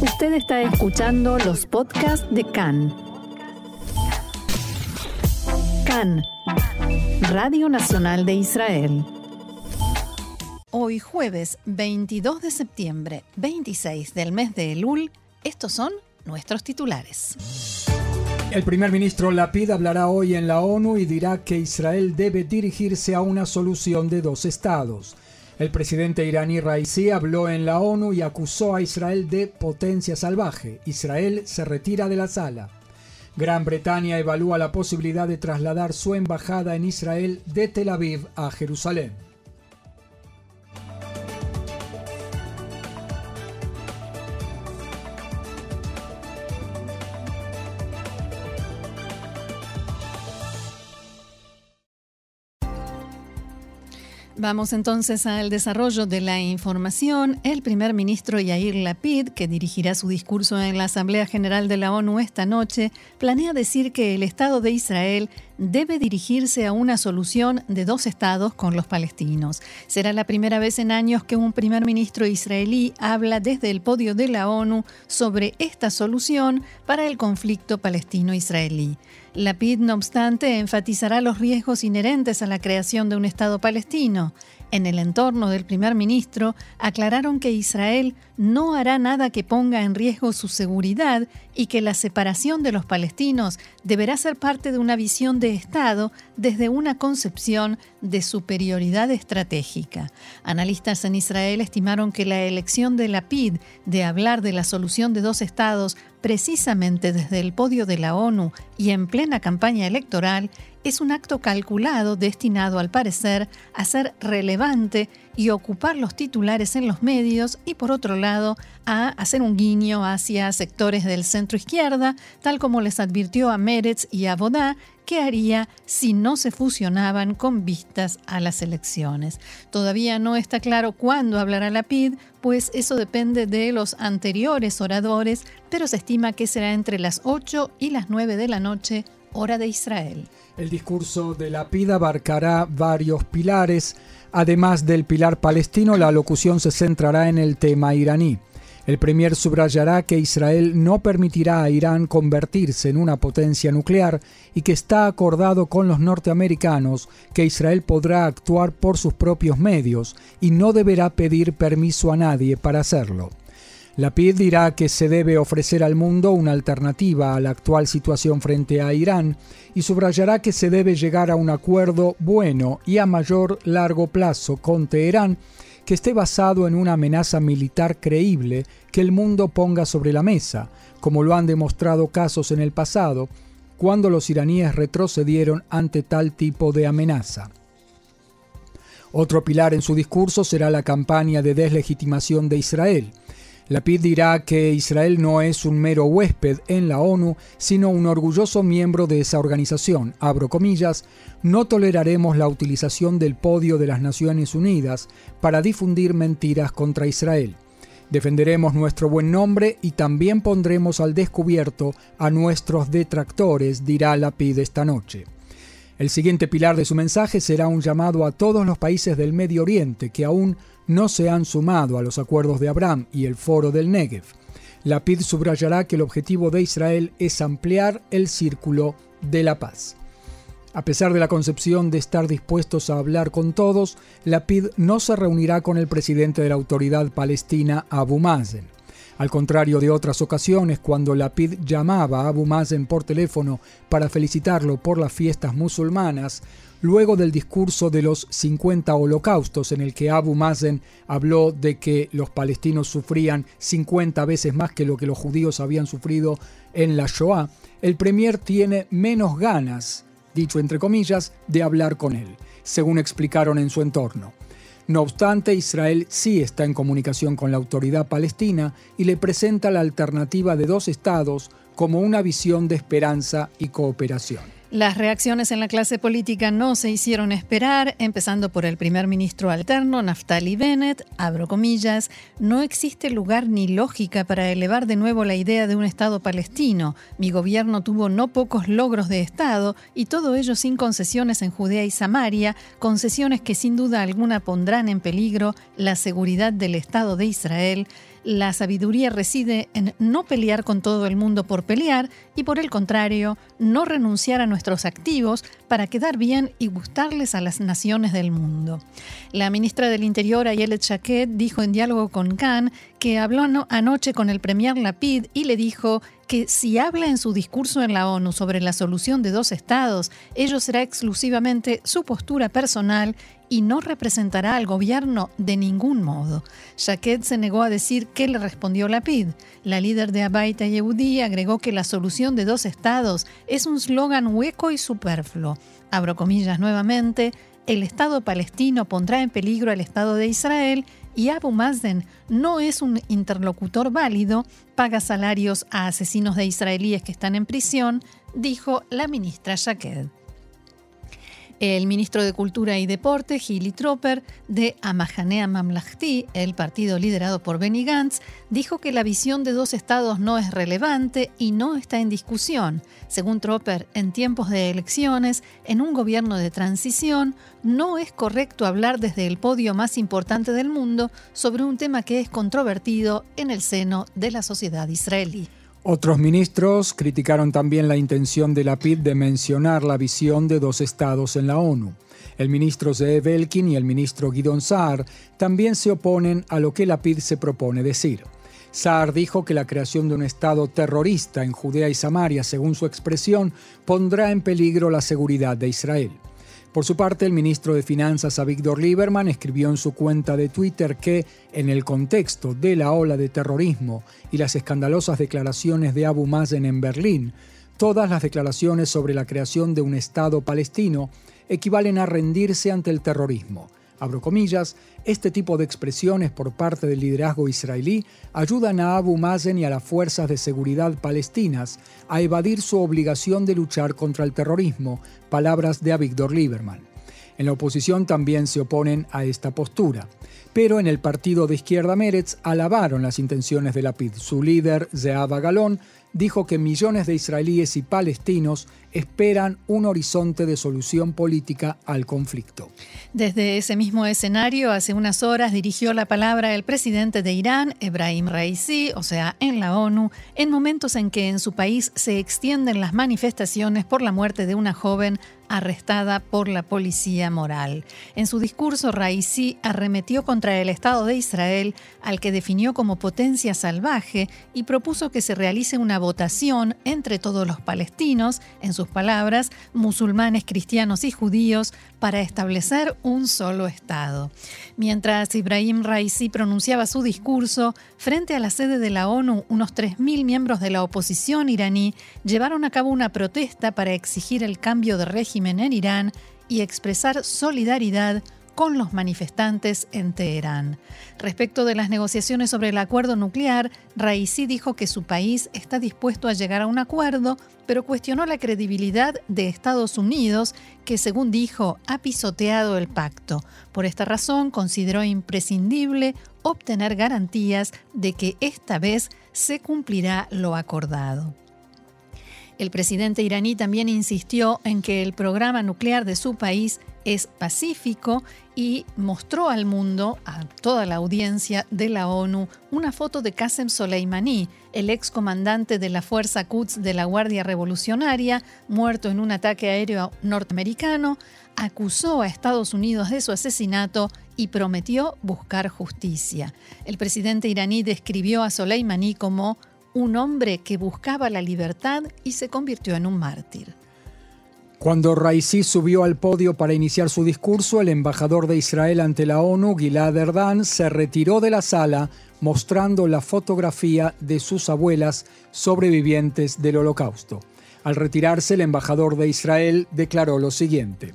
Usted está escuchando los podcasts de CAN. CAN, Radio Nacional de Israel. Hoy jueves 22 de septiembre, 26 del mes de Elul, estos son nuestros titulares. El primer ministro Lapid hablará hoy en la ONU y dirá que Israel debe dirigirse a una solución de dos estados. El presidente iraní Raisi habló en la ONU y acusó a Israel de potencia salvaje. Israel se retira de la sala. Gran Bretaña evalúa la posibilidad de trasladar su embajada en Israel de Tel Aviv a Jerusalén. Vamos entonces al desarrollo de la información. El primer ministro Yair Lapid, que dirigirá su discurso en la Asamblea General de la ONU esta noche, planea decir que el Estado de Israel debe dirigirse a una solución de dos estados con los palestinos. Será la primera vez en años que un primer ministro israelí habla desde el podio de la ONU sobre esta solución para el conflicto palestino-israelí. La PID, no obstante, enfatizará los riesgos inherentes a la creación de un Estado palestino. En el entorno del primer ministro aclararon que Israel no hará nada que ponga en riesgo su seguridad y que la separación de los palestinos deberá ser parte de una visión de Estado desde una concepción de superioridad estratégica. Analistas en Israel estimaron que la elección de la PID de hablar de la solución de dos estados precisamente desde el podio de la ONU y en plena campaña electoral es un acto calculado destinado al parecer a ser relevante y ocupar los titulares en los medios y por otro lado a hacer un guiño hacia sectores del centro izquierda, tal como les advirtió a Meretz y a Bodá qué haría si no se fusionaban con vistas a las elecciones. Todavía no está claro cuándo hablará la PID, pues eso depende de los anteriores oradores, pero se estima que será entre las 8 y las 9 de la noche, hora de Israel. El discurso de la PID abarcará varios pilares. Además del pilar palestino, la locución se centrará en el tema iraní. El Premier subrayará que Israel no permitirá a Irán convertirse en una potencia nuclear y que está acordado con los norteamericanos que Israel podrá actuar por sus propios medios y no deberá pedir permiso a nadie para hacerlo. La PID dirá que se debe ofrecer al mundo una alternativa a la actual situación frente a Irán y subrayará que se debe llegar a un acuerdo bueno y a mayor largo plazo con Teherán que esté basado en una amenaza militar creíble que el mundo ponga sobre la mesa, como lo han demostrado casos en el pasado, cuando los iraníes retrocedieron ante tal tipo de amenaza. Otro pilar en su discurso será la campaña de deslegitimación de Israel. Lapid dirá que Israel no es un mero huésped en la ONU, sino un orgulloso miembro de esa organización. Abro comillas, no toleraremos la utilización del podio de las Naciones Unidas para difundir mentiras contra Israel. Defenderemos nuestro buen nombre y también pondremos al descubierto a nuestros detractores, dirá Lapid esta noche. El siguiente pilar de su mensaje será un llamado a todos los países del Medio Oriente que aún no se han sumado a los acuerdos de Abraham y el Foro del Negev. La PID subrayará que el objetivo de Israel es ampliar el círculo de la paz. A pesar de la concepción de estar dispuestos a hablar con todos, la PID no se reunirá con el presidente de la autoridad palestina, Abu Mazen. Al contrario de otras ocasiones, cuando la PID llamaba a Abu Mazen por teléfono para felicitarlo por las fiestas musulmanas, luego del discurso de los 50 holocaustos en el que Abu Mazen habló de que los palestinos sufrían 50 veces más que lo que los judíos habían sufrido en la Shoah, el premier tiene menos ganas, dicho entre comillas, de hablar con él, según explicaron en su entorno. No obstante, Israel sí está en comunicación con la autoridad palestina y le presenta la alternativa de dos estados como una visión de esperanza y cooperación. Las reacciones en la clase política no se hicieron esperar, empezando por el primer ministro alterno, Naftali Bennett, abro comillas, no existe lugar ni lógica para elevar de nuevo la idea de un Estado palestino. Mi gobierno tuvo no pocos logros de Estado y todo ello sin concesiones en Judea y Samaria, concesiones que sin duda alguna pondrán en peligro la seguridad del Estado de Israel La sabiduría reside en no pelear con todo el mundo por pelear y por el contrario, no renunciar a nuestros activos para quedar bien y gustarles a las naciones del mundo. La ministra del Interior, Ayelet Shaked, dijo en diálogo con Khan que habló anoche con el premier Lapid y le dijo que si habla en su discurso en la ONU sobre la solución de dos estados, ello será exclusivamente su postura personal y no representará al gobierno de ningún modo. Shaked se negó a decir qué le respondió Lapid. La líder de Abaita Yehudi agregó que la solución de dos estados es un slogan hueco y superfluo. Abro comillas nuevamente, el Estado palestino pondrá en peligro al Estado de Israel y Abu Mazen no es un interlocutor válido, paga salarios a asesinos de israelíes que están en prisión, dijo la ministra Shaked. El ministro de Cultura y Deporte, Gili Tropper, de Amahanea Mamlahti, el partido liderado por Benny Gantz, dijo que la visión de dos estados no es relevante y no está en discusión. Según Tropper, en tiempos de elecciones, en un gobierno de transición, no es correcto hablar desde el podio más importante del mundo sobre un tema que es controvertido en el seno de la sociedad israelí. Otros ministros criticaron también la intención de la PID de mencionar la visión de dos estados en la ONU. El ministro Zeev Elkin y el ministro Guidon Saar también se oponen a lo que la PID se propone decir. Saar dijo que la creación de un Estado terrorista en Judea y Samaria, según su expresión, pondrá en peligro la seguridad de Israel. Por su parte, el ministro de Finanzas, Avigdor Lieberman, escribió en su cuenta de Twitter que, en el contexto de la ola de terrorismo y las escandalosas declaraciones de Abu Mazen en Berlín, todas las declaraciones sobre la creación de un Estado palestino equivalen a rendirse ante el terrorismo abro comillas, este tipo de expresiones por parte del liderazgo israelí ayudan a Abu Mazen y a las fuerzas de seguridad palestinas a evadir su obligación de luchar contra el terrorismo, palabras de Avigdor Lieberman. En la oposición también se oponen a esta postura. Pero en el partido de izquierda Meretz alabaron las intenciones de la PID. Su líder, Zeava Galón, dijo que millones de israelíes y palestinos esperan un horizonte de solución política al conflicto. Desde ese mismo escenario, hace unas horas dirigió la palabra el presidente de Irán, Ebrahim Raisi, o sea, en la ONU, en momentos en que en su país se extienden las manifestaciones por la muerte de una joven arrestada por la policía moral. En su discurso, Raisi arremetió contra el Estado de Israel, al que definió como potencia salvaje, y propuso que se realice una votación entre todos los palestinos, en sus palabras, musulmanes, cristianos y judíos, para establecer un solo Estado. Mientras Ibrahim Raisi pronunciaba su discurso, frente a la sede de la ONU, unos 3.000 miembros de la oposición iraní llevaron a cabo una protesta para exigir el cambio de régimen en Irán y expresar solidaridad con los manifestantes en Teherán. Respecto de las negociaciones sobre el acuerdo nuclear, Raisi dijo que su país está dispuesto a llegar a un acuerdo, pero cuestionó la credibilidad de Estados Unidos, que según dijo ha pisoteado el pacto. Por esta razón consideró imprescindible obtener garantías de que esta vez se cumplirá lo acordado. El presidente iraní también insistió en que el programa nuclear de su país es pacífico y mostró al mundo, a toda la audiencia de la ONU, una foto de Qasem Soleimani, el ex comandante de la Fuerza Quds de la Guardia Revolucionaria, muerto en un ataque aéreo norteamericano, acusó a Estados Unidos de su asesinato y prometió buscar justicia. El presidente iraní describió a Soleimani como un hombre que buscaba la libertad y se convirtió en un mártir. Cuando Raisi subió al podio para iniciar su discurso, el embajador de Israel ante la ONU, Gilad Erdan, se retiró de la sala mostrando la fotografía de sus abuelas sobrevivientes del holocausto. Al retirarse, el embajador de Israel declaró lo siguiente.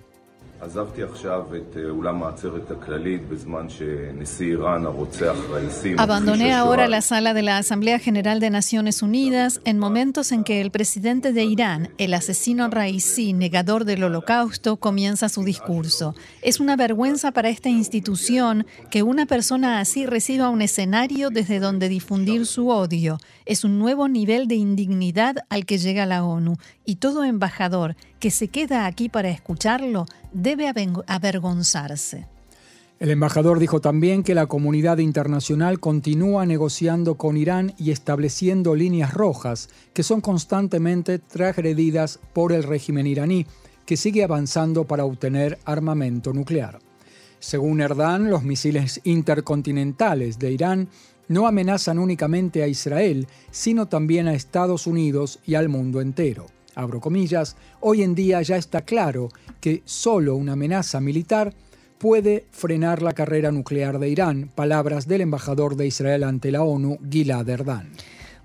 Abandoné ahora la sala de la Asamblea General de Naciones Unidas en momentos en que el presidente de Irán, el asesino Raisi, negador del holocausto, comienza su discurso. Es una vergüenza para esta institución que una persona así reciba un escenario desde donde difundir su odio. Es un nuevo nivel de indignidad al que llega la ONU y todo embajador que se queda aquí para escucharlo debe avergonzarse. El embajador dijo también que la comunidad internacional continúa negociando con Irán y estableciendo líneas rojas que son constantemente transgredidas por el régimen iraní, que sigue avanzando para obtener armamento nuclear. Según Erdan, los misiles intercontinentales de Irán no amenazan únicamente a Israel, sino también a Estados Unidos y al mundo entero. Abro comillas, hoy en día ya está claro que solo una amenaza militar puede frenar la carrera nuclear de Irán, palabras del embajador de Israel ante la ONU, Gilad Erdan.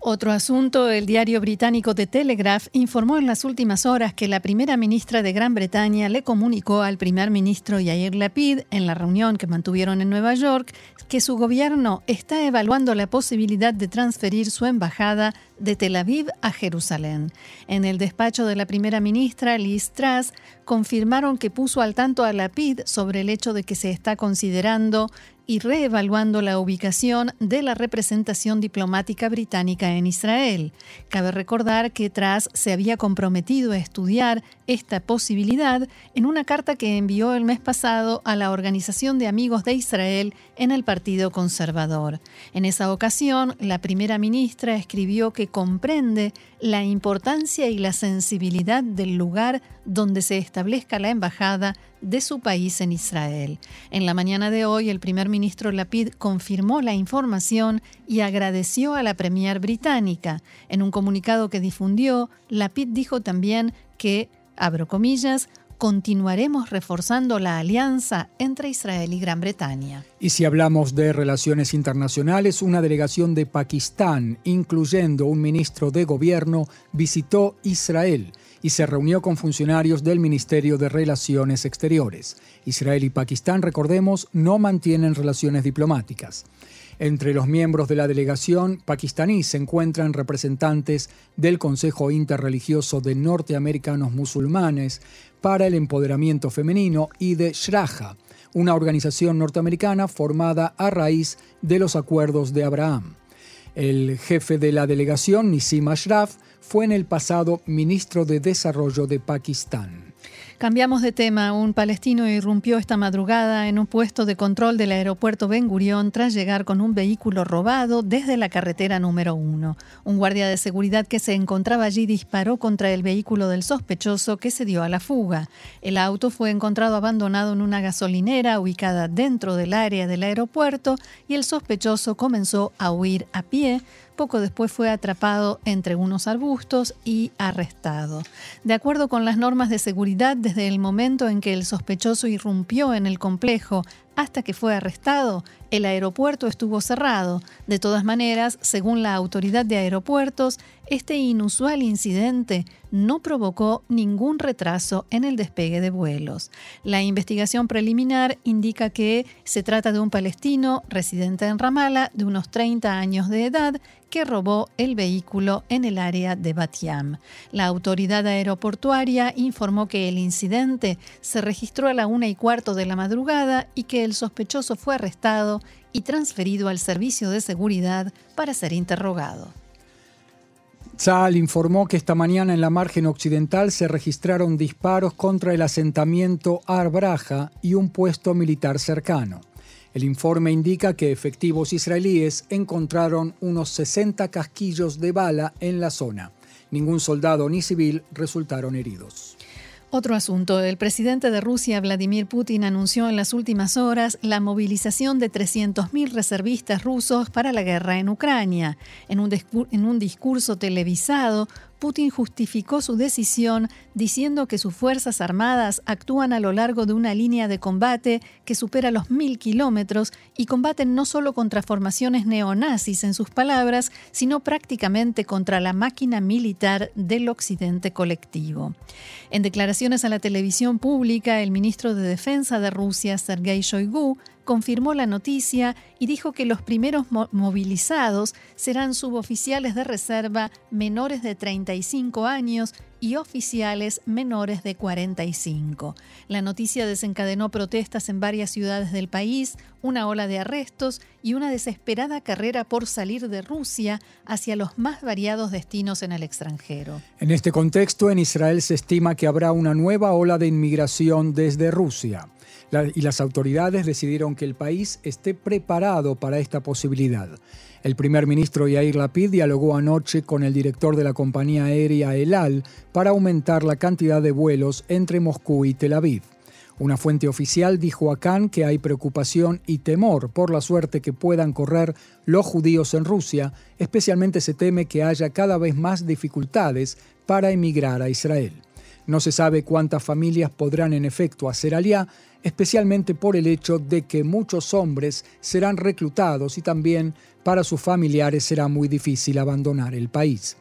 Otro asunto, el diario británico The Telegraph informó en las últimas horas que la primera ministra de Gran Bretaña le comunicó al primer ministro Yair Lapid en la reunión que mantuvieron en Nueva York que su gobierno está evaluando la posibilidad de transferir su embajada de Tel Aviv a Jerusalén. En el despacho de la primera ministra, Liz Truss, confirmaron que puso al tanto a Lapid sobre el hecho de que se está considerando y reevaluando la ubicación de la representación diplomática británica en Israel. Cabe recordar que Truss se había comprometido a estudiar esta posibilidad en una carta que envió el mes pasado a la Organización de Amigos de Israel en el Partido Conservador. En esa ocasión, la primera ministra escribió que comprende la importancia y la sensibilidad del lugar donde se establezca la embajada de su país en Israel. En la mañana de hoy, el primer ministro Lapid confirmó la información y agradeció a la Premier británica. En un comunicado que difundió, Lapid dijo también que, abro comillas, continuaremos reforzando la alianza entre Israel y Gran Bretaña. Y si hablamos de relaciones internacionales, una delegación de Pakistán, incluyendo un ministro de gobierno, visitó Israel y se reunió con funcionarios del Ministerio de Relaciones Exteriores. Israel y Pakistán, recordemos, no mantienen relaciones diplomáticas. Entre los miembros de la delegación pakistaní se encuentran representantes del Consejo Interreligioso de Norteamericanos Musulmanes para el Empoderamiento Femenino y de Shraja, una organización norteamericana formada a raíz de los acuerdos de Abraham. El jefe de la delegación, Nissim Ashraf, fue en el pasado ministro de Desarrollo de Pakistán. Cambiamos de tema. Un palestino irrumpió esta madrugada en un puesto de control del aeropuerto Ben Gurión tras llegar con un vehículo robado desde la carretera número uno. Un guardia de seguridad que se encontraba allí disparó contra el vehículo del sospechoso que se dio a la fuga. El auto fue encontrado abandonado en una gasolinera ubicada dentro del área del aeropuerto y el sospechoso comenzó a huir a pie poco después fue atrapado entre unos arbustos y arrestado. De acuerdo con las normas de seguridad, desde el momento en que el sospechoso irrumpió en el complejo hasta que fue arrestado, el aeropuerto estuvo cerrado. De todas maneras, según la autoridad de aeropuertos, este inusual incidente no provocó ningún retraso en el despegue de vuelos. La investigación preliminar indica que se trata de un palestino residente en Ramallah de unos 30 años de edad que robó el vehículo en el área de Batiam. La autoridad aeroportuaria informó que el incidente se registró a la una y cuarto de la madrugada y que el sospechoso fue arrestado y transferido al servicio de seguridad para ser interrogado. Tzal informó que esta mañana en la margen occidental se registraron disparos contra el asentamiento Arbraja y un puesto militar cercano. El informe indica que efectivos israelíes encontraron unos 60 casquillos de bala en la zona. Ningún soldado ni civil resultaron heridos. Otro asunto. El presidente de Rusia, Vladimir Putin, anunció en las últimas horas la movilización de 300.000 reservistas rusos para la guerra en Ucrania. En un, en un discurso televisado, Putin justificó su decisión diciendo que sus Fuerzas Armadas actúan a lo largo de una línea de combate que supera los mil kilómetros y combaten no solo contra formaciones neonazis, en sus palabras, sino prácticamente contra la máquina militar del occidente colectivo. En declaraciones a la televisión pública, el ministro de Defensa de Rusia, Sergei Shoigu, confirmó la noticia y dijo que los primeros movilizados serán suboficiales de reserva menores de 35 años y oficiales menores de 45. La noticia desencadenó protestas en varias ciudades del país, una ola de arrestos y una desesperada carrera por salir de Rusia hacia los más variados destinos en el extranjero. En este contexto, en Israel se estima que habrá una nueva ola de inmigración desde Rusia. Y las autoridades decidieron que el país esté preparado para esta posibilidad. El primer ministro Yair Lapid dialogó anoche con el director de la compañía aérea El Al para aumentar la cantidad de vuelos entre Moscú y Tel Aviv. Una fuente oficial dijo a Khan que hay preocupación y temor por la suerte que puedan correr los judíos en Rusia, especialmente se teme que haya cada vez más dificultades para emigrar a Israel. No se sabe cuántas familias podrán en efecto hacer aliá, especialmente por el hecho de que muchos hombres serán reclutados y también para sus familiares será muy difícil abandonar el país.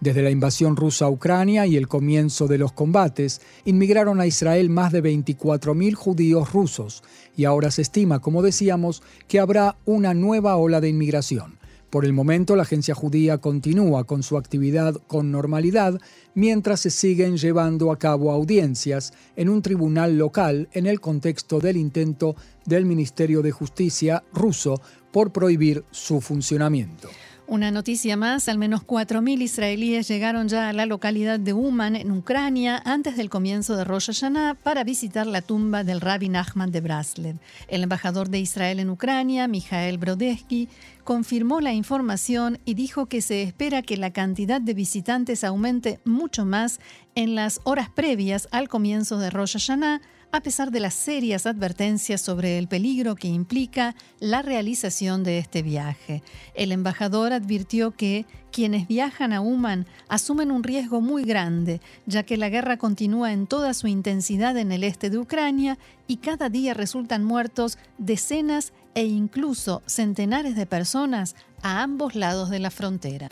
Desde la invasión rusa a Ucrania y el comienzo de los combates, inmigraron a Israel más de 24.000 judíos rusos y ahora se estima, como decíamos, que habrá una nueva ola de inmigración. Por el momento, la agencia judía continúa con su actividad con normalidad mientras se siguen llevando a cabo audiencias en un tribunal local en el contexto del intento del Ministerio de Justicia ruso por prohibir su funcionamiento. Una noticia más, al menos 4.000 israelíes llegaron ya a la localidad de Uman, en Ucrania, antes del comienzo de Rosh Hashanah para visitar la tumba del rabbi Nachman de Breslev. El embajador de Israel en Ucrania, Mijael Brodesky, confirmó la información y dijo que se espera que la cantidad de visitantes aumente mucho más en las horas previas al comienzo de Rosh Hashanah, a pesar de las serias advertencias sobre el peligro que implica la realización de este viaje. El embajador advirtió que quienes viajan a Uman asumen un riesgo muy grande, ya que la guerra continúa en toda su intensidad en el este de Ucrania y cada día resultan muertos decenas e incluso centenares de personas a ambos lados de la frontera.